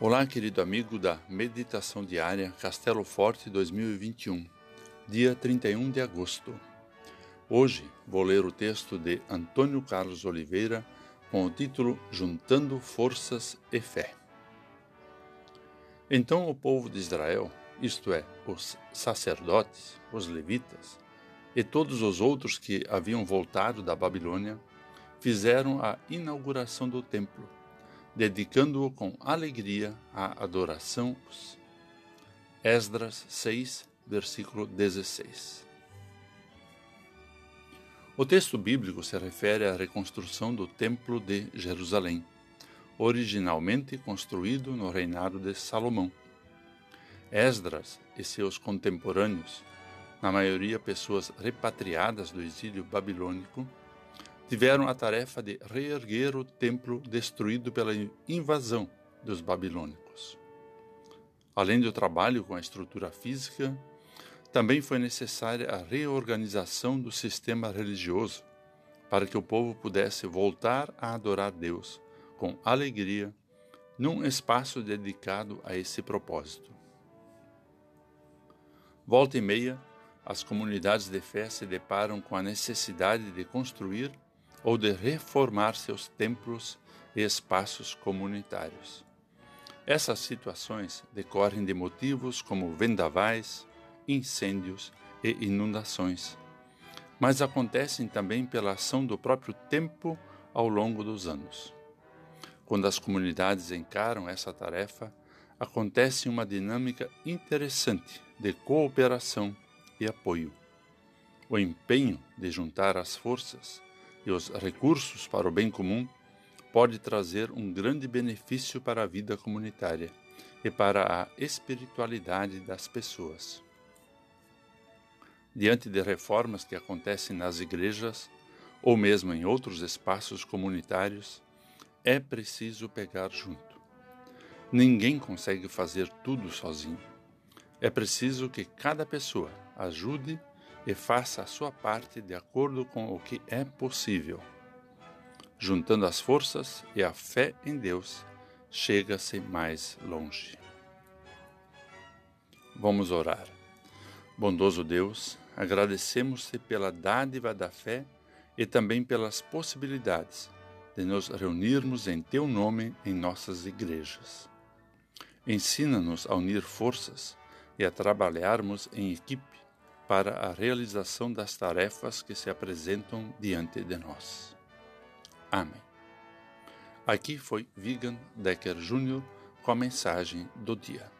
Olá, querido amigo da Meditação Diária Castelo Forte 2021, dia 31 de agosto. Hoje vou ler o texto de Antônio Carlos Oliveira com o título Juntando Forças e Fé. Então o povo de Israel, isto é, os sacerdotes, os levitas e todos os outros que haviam voltado da Babilônia, fizeram a inauguração do templo dedicando-o com alegria à adoração. Esdras 6, versículo 16. O texto bíblico se refere à reconstrução do Templo de Jerusalém, originalmente construído no reinado de Salomão. Esdras e seus contemporâneos, na maioria pessoas repatriadas do exílio babilônico, tiveram a tarefa de reerguer o templo destruído pela invasão dos babilônicos. Além do trabalho com a estrutura física, também foi necessária a reorganização do sistema religioso para que o povo pudesse voltar a adorar Deus com alegria num espaço dedicado a esse propósito. Volta e meia, as comunidades de fé se deparam com a necessidade de construir ou de reformar seus templos e espaços comunitários. Essas situações decorrem de motivos como vendavais, incêndios e inundações, mas acontecem também pela ação do próprio tempo ao longo dos anos. Quando as comunidades encaram essa tarefa, acontece uma dinâmica interessante de cooperação e apoio. O empenho de juntar as forças e os recursos para o bem comum pode trazer um grande benefício para a vida comunitária e para a espiritualidade das pessoas. Diante de reformas que acontecem nas igrejas ou mesmo em outros espaços comunitários, é preciso pegar junto. Ninguém consegue fazer tudo sozinho. É preciso que cada pessoa ajude e faça a sua parte de acordo com o que é possível. Juntando as forças e a fé em Deus, chega-se mais longe. Vamos orar. Bondoso Deus, agradecemos-te pela dádiva da fé e também pelas possibilidades de nos reunirmos em Teu nome em nossas igrejas. Ensina-nos a unir forças e a trabalharmos em equipe para a realização das tarefas que se apresentam diante de nós. Amém. Aqui foi Vigan Decker Jr. com a mensagem do dia.